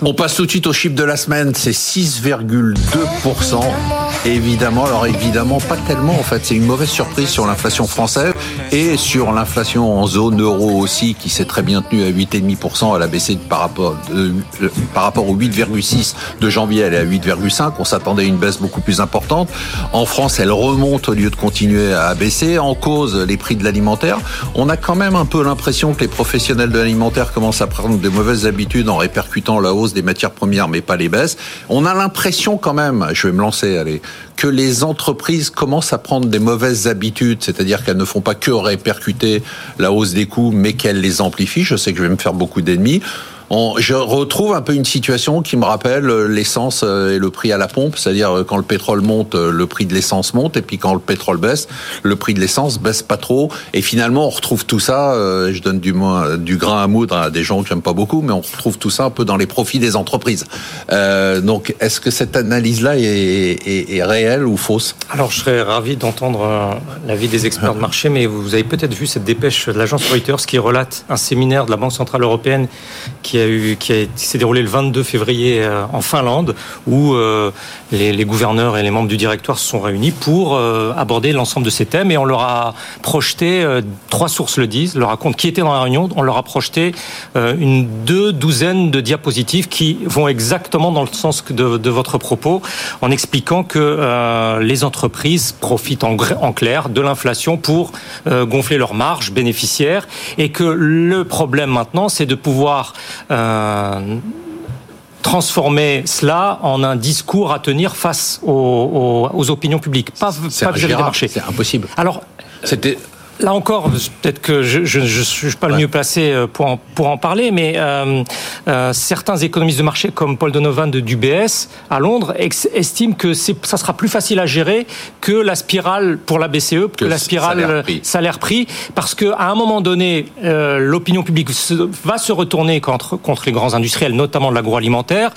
On passe tout de suite au chiffre de la semaine, c'est 6,2%. Évidemment, alors évidemment, pas tellement en fait. C'est une mauvaise surprise sur l'inflation française et sur l'inflation en zone euro aussi, qui s'est très bien tenue à 8,5%. Elle a baissé par rapport, euh, par rapport au 8,6 de janvier, elle est à 8,5. On s'attendait à une baisse beaucoup plus importante. En France, elle remonte au lieu de continuer à baisser. En cause, les prix de l'alimentaire. On a quand même un peu l'impression que les professionnels de l'alimentaire commencent à prendre de mauvaises habitudes en répercutant la hausse des matières premières, mais pas les baisses. On a l'impression quand même, je vais me lancer, allez, que les entreprises commencent à prendre des mauvaises habitudes, c'est-à-dire qu'elles ne font pas que répercuter la hausse des coûts, mais qu'elles les amplifient. Je sais que je vais me faire beaucoup d'ennemis je retrouve un peu une situation qui me rappelle euh, l'essence euh, et le prix à la pompe, c'est-à-dire euh, quand le pétrole monte, le prix de l'essence monte, et puis quand le pétrole baisse, le prix de l'essence baisse pas trop. Et finalement, on retrouve tout ça. Je donne du, du grain à moudre à des gens que j'aime pas beaucoup, mais on retrouve tout ça un peu dans les profits des entreprises. Donc, est-ce que cette analyse-là est, réelle ou fausse? Alors, je serais ravi d'entendre l'avis des experts de marché, mais vous avez peut-être vu cette dépêche de l'agence Reuters qui relate un séminaire de la Banque centrale européenne qui qui, s'est déroulé le 22 février euh, en Finlande, où euh, les, gouverneurs et les membres du directoire se sont réunis pour euh, aborder l'ensemble de ces thèmes. Et on leur a projeté, trois sources le disent, leur racontent qui était dans la réunion, on leur a projeté une deux douzaines de diapositives qui vont exactement dans le sens de, votre propos, en expliquant que les entreprises profitent en, en clair de l'inflation pour gonfler leurs marges bénéficiaires et que le problème maintenant, c'est de pouvoir euh, transformer cela en un discours à tenir face aux, opinions publiques, pas, pas vis-à-vis des marchés. C'est impossible. Alors, c'était Là encore, peut-être que je ne suis pas le mieux placé euh, pour en, pour en parler, mais euh, euh, certains économistes de marché comme Paul Donovan de d'UBS à Londres estiment que ça sera plus facile à gérer que la spirale pour la BCE, que, la spirale salaire-prix, parce qu'à un moment donné, euh, l'opinion publique va se retourner contre, contre les grands industriels, notamment de l'agroalimentaire,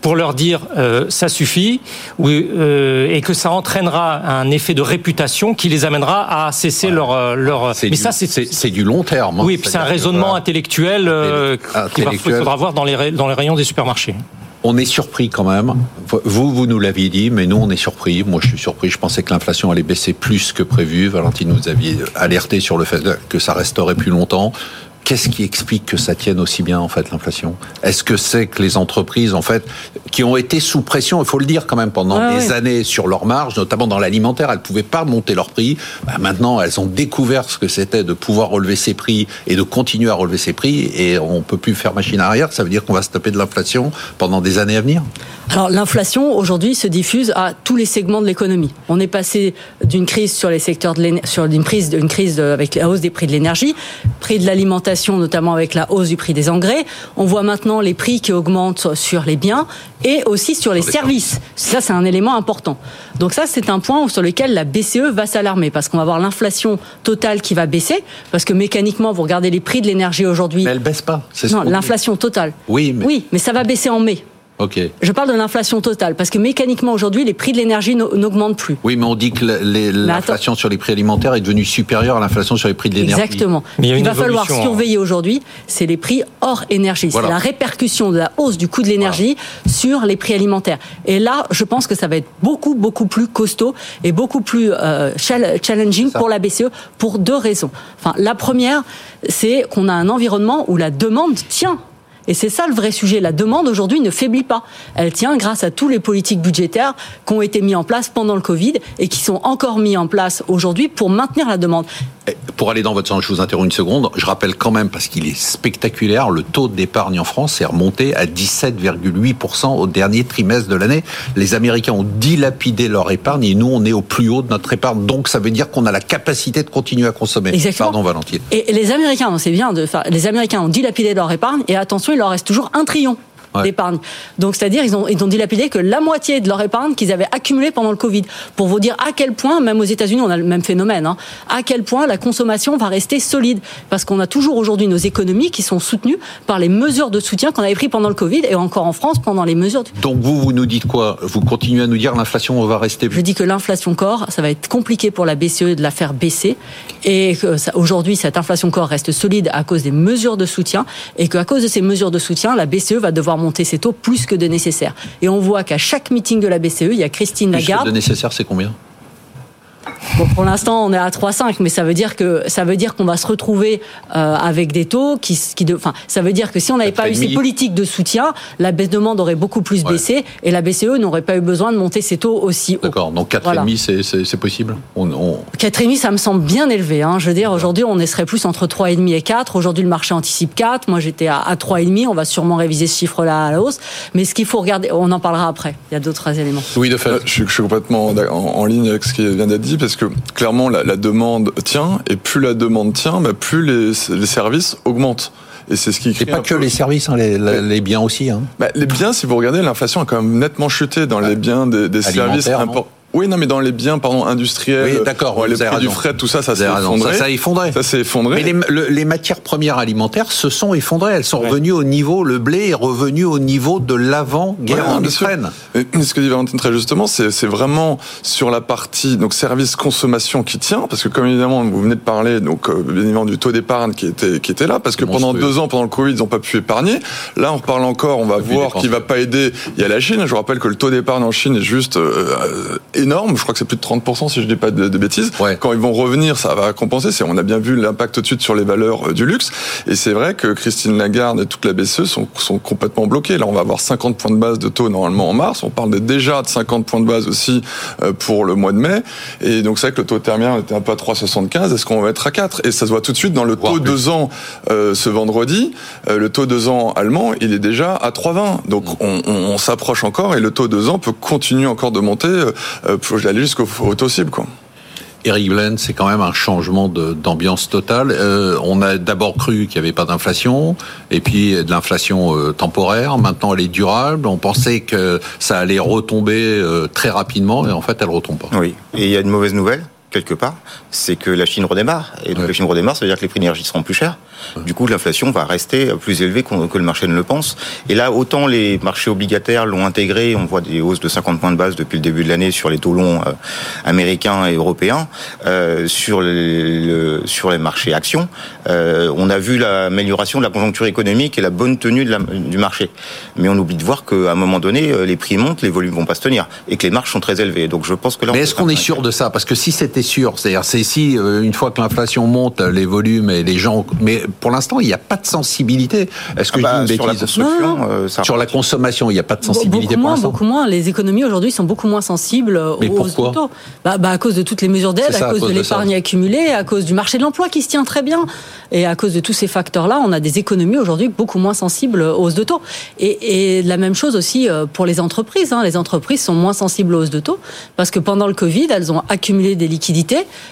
pour leur dire euh, ça suffit, et que ça entraînera un effet de réputation qui les amènera à cesser leur mais ça, c'est du long terme. Hein. Oui, puis c'est un raisonnement intellectuel euh, qu'il faudra voir dans les, dans les rayons des supermarchés. On est surpris quand même. Vous, vous nous l'aviez dit, mais nous, on est surpris. Moi, je suis surpris. Je pensais que l'inflation allait baisser plus que prévu. Valentine, nous aviez alerté sur le fait que ça resterait plus longtemps. Qu'est-ce qui explique que ça tienne aussi bien en fait l'inflation? Est-ce que c'est que les entreprises en fait qui ont été sous pression, il faut le dire quand même pendant des années sur leurs marges, notamment dans l'alimentaire, elles pouvaient pas monter leurs prix. Bah, maintenant, elles ont découvert ce que c'était de pouvoir relever ses prix et de continuer à relever ses prix et on peut plus faire machine arrière. Ça veut dire qu'on va se taper de l'inflation pendant des années à venir? Alors l'inflation aujourd'hui se diffuse à tous les segments de l'économie. On est passé d'une crise sur les secteurs de sur une prise d'une crise avec la hausse des prix de l'énergie, prix de l'alimentation notamment avec la hausse du prix des engrais. On voit maintenant les prix qui augmentent sur les biens et aussi sur les services. Ça c'est un élément important. Donc ça c'est un point sur lequel la BCE va s'alarmer parce qu'on va voir l'inflation totale qui va baisser parce que mécaniquement vous regardez les prix de l'énergie aujourd'hui. Mais elle baisse pas. Non, l'inflation totale. Oui, mais... oui, mais ça va baisser en mai. Je parle de l'inflation totale, parce que mécaniquement aujourd'hui, les prix de l'énergie n'augmentent plus. Oui, mais on dit que l'inflation sur les prix alimentaires est devenue supérieure à l'inflation sur les prix de l'énergie. Exactement. Mais il, va falloir hein. surveiller aujourd'hui, c'est les prix hors énergie. C'est la répercussion de la hausse du coût de l'énergie sur les prix alimentaires. Et là, je pense que ça va être beaucoup, beaucoup plus costaud et beaucoup plus euh, challenging pour la BCE pour deux raisons. Enfin, la première, c'est qu'on a un environnement où la demande tient et c'est ça le vrai sujet. La demande aujourd'hui ne faiblit pas. Elle tient grâce à tous les politiques budgétaires qui ont été mis en place pendant le Covid et qui sont encore mis en place aujourd'hui pour maintenir la demande. Pour aller dans votre sens, je vous interromps une seconde. Je rappelle quand même, parce qu'il est spectaculaire, le taux d'épargne en France est remonté à 17,8% au dernier trimestre de l'année. Les Américains ont dilapidé leur épargne et nous, on est au plus haut de notre épargne. Donc, ça veut dire qu'on a la capacité de continuer à consommer. Exactement. Pardon, Valentine. Et les Américains, c'est bien de faire, les Américains ont dilapidé leur épargne et attention, il leur reste toujours un trillion d'épargne. Donc, c'est-à-dire, ils ont, ils ont dilapidé que la moitié de leur épargne qu'ils avaient accumulée pendant le Covid. Pour vous dire à quel point, même aux États-Unis, on a le même phénomène, hein, à quel point la consommation va rester solide. Parce qu'on a toujours aujourd'hui nos économies qui sont soutenues par les mesures de soutien qu'on avait pris pendant le Covid et encore en France pendant les mesures. Donc, vous, vous nous dites quoi? Vous continuez à nous dire l'inflation va rester. Je dis que l'inflation corps, ça va être compliqué pour la BCE de la faire baisser et aujourd'hui, cette inflation corps reste solide à cause des mesures de soutien et qu'à cause de ces mesures de soutien, la BCE va devoir monter ses taux plus que de nécessaire. Et on voit qu'à chaque meeting de la BCE, il y a Christine Lagarde. Plus que de nécessaire, c'est combien? Bon, pour l'instant, on est à 3,5, mais ça veut dire que ça veut dire qu'on va se retrouver euh, avec des taux qui, qui de, enfin, ça veut dire que si on n'avait pas eu ces politiques de soutien, la baisse de demande aurait beaucoup plus baissé et la BCE n'aurait pas eu besoin de monter ses taux aussi haut. D'accord, donc 4,5 voilà. c'est possible? On, on... 4,5 ça me semble bien élevé. Hein. Je veux dire, aujourd'hui, on serait plus entre 3,5 et 4. Aujourd'hui, le marché anticipe 4. Moi, j'étais à, à 3,5. On va sûrement réviser ce chiffre-là à la hausse. Mais ce qu'il faut regarder, on en parlera après. Il y a d'autres éléments. Oui, de fait. Je, je suis complètement en, en, ligne avec ce qui vient d'être dit parce que clairement, la, la, demande tient, et plus la demande tient, bah, plus les, les, services augmentent. Et c'est ce qui crée. Et pas que les services, hein, les, les, biens aussi. Hein. Bah, les biens, si vous regardez, l'inflation a quand même nettement chuté dans les biens des, des services importants. Oui, non, mais dans les biens, pardon, industriels, oui, d'accord, les prix du fret, tout ça, ça s'est effondré. Ça s'est effondré. Ça s'est effondré. Mais les, les, matières premières alimentaires se sont effondrées. Elles sont revenues au niveau, le blé est revenu au niveau de l'avant-guerre ouais, en Ukraine. Ce que dit Valentine très justement, c'est vraiment sur la partie donc service consommation qui tient, parce que comme évidemment vous venez de parler, donc euh, bien évidemment du taux d'épargne qui était qui était là, parce que pendant deux ans, pendant le Covid, ils n'ont pas pu épargner. Là, on reparle encore, on va voir qui va pas aider. Il y a la Chine. Je vous rappelle que le taux d'épargne en Chine est juste euh, énorme. Je crois que c'est plus de 30% si je dis pas de, de bêtises. Ouais. Quand ils vont revenir, ça va compenser. On a bien vu l'impact tout de suite sur les valeurs euh, du luxe. Et c'est vrai que Christine Lagarde et toute la BCE sont, sont complètement bloqués. Là, on va avoir 50 points de base de taux normalement en mars. On parle de déjà de 50 points de base aussi euh, pour le mois de mai. Et donc c'est vrai que le taux termien était un peu à 3,75. Est-ce qu'on va être à 4 Et ça se voit tout de suite dans le taux 2 ans euh, ce vendredi. Euh, le taux 2 ans allemand, il est déjà à 3,20. Donc on, on, on s'approche encore et le taux 2 ans peut continuer encore de monter. Euh, pour aller jusqu'au taux cible. Quoi. Eric Blen, c'est quand même un changement d'ambiance totale. Euh, on a d'abord cru qu'il n'y avait pas d'inflation, et puis de l'inflation euh, temporaire. Maintenant, elle est durable. On pensait que ça allait retomber euh, très rapidement, et en fait, elle ne retombe pas. Oui, et il y a une mauvaise nouvelle? Quelque part, c'est que la Chine redémarre. Et donc ouais. la Chine redémarre, ça veut dire que les prix d'énergie seront plus chers. Ouais. Du coup, l'inflation va rester plus élevée que le marché ne le pense. Et là, autant les marchés obligataires l'ont intégré, on voit des hausses de 50 points de base depuis le début de l'année sur les taux longs euh, américains et européens. Euh, sur, les, le, sur les marchés actions, euh, on a vu l'amélioration de la conjoncture économique et la bonne tenue de la, du marché. Mais on oublie de voir qu'à un moment donné, les prix montent, les volumes vont pas se tenir. Et que les marges sont très élevées. Donc je pense que là... Mais est-ce qu'on est sûr de ça? Parce que si c'était sûr. C'est-à-dire, c'est si une fois que l'inflation monte, les volumes et les gens. Mais pour l'instant, il n'y a pas de sensibilité. Est-ce que ah bah, je dis une bêtise Sur la construction, euh, ça sur la consommation, il n'y a pas de sensibilité beaucoup pour moins, beaucoup moins. Les économies aujourd'hui sont beaucoup moins sensibles Mais aux pourquoi taux. Bah, bah, à cause de toutes les mesures d'aide, à, à, cause de, de l'épargne accumulée, à cause du marché de l'emploi qui se tient très bien, et à cause de tous ces facteurs-là, on a des économies aujourd'hui beaucoup moins sensibles aux hausses de taux. Et, et la même chose aussi euh, pour les entreprises. Hein. Les entreprises sont moins sensibles aux hausses de taux parce que pendant le Covid, elles ont accumulé des liquidités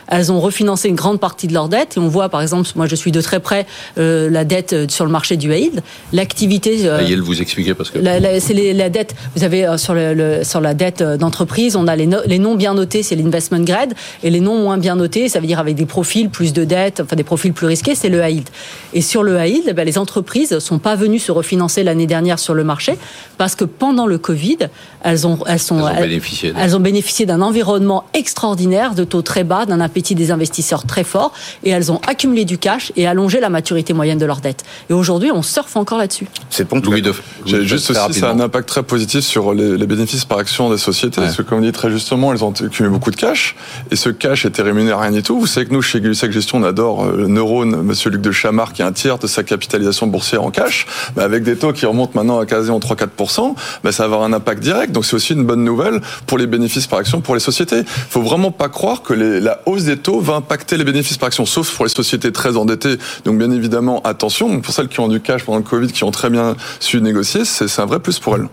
elles ont refinancé une grande partie de leur dette. Et on voit, par exemple, moi je suis de très près euh, la dette sur le marché du yield. L'activité. Euh, yield, vous expliquez parce que. C'est la dette. Vous avez euh, sur, le, le, sur la dette d'entreprise, on a les, no, les non bien notés, c'est l'investment grade, et les non moins bien notés, ça veut dire avec des profils plus de dettes, enfin des profils plus risqués, c'est le yield. Et sur le high yield, ben, les entreprises sont pas venues se refinancer l'année dernière sur le marché parce que pendant le Covid, elles ont, elles sont, elles ont bénéficié d'un environnement extraordinaire, de taux très bas, d'un appétit des investisseurs très fort, et elles ont accumulé du cash et allongé la maturité moyenne de leur dette. Et aujourd'hui, on surfe encore là-dessus. C'est ponctuel. Oui, de... Juste aussi, ça a un impact très positif sur les, les bénéfices par action des sociétés, ouais. parce que comme dit très justement, elles ont accumulé beaucoup de cash, et ce cash était rémunéré à rien du tout. Vous savez que nous, chez Glusec Gestion, on adore le neurone, monsieur Luc de Chamard, qui est un tiers de sa capitalisation boursière en cash, bah avec des taux qui remontent maintenant à quasiment 3-4%, bah ça va avoir un impact direct. Donc c'est aussi une bonne nouvelle pour les bénéfices par action pour les sociétés. Il faut vraiment pas croire que la hausse des taux va impacter les bénéfices par action, sauf pour les sociétés très endettées. Donc bien évidemment, attention. Pour celles qui ont du cash pendant le Covid, qui ont très bien su négocier, c'est un vrai plus pour elles.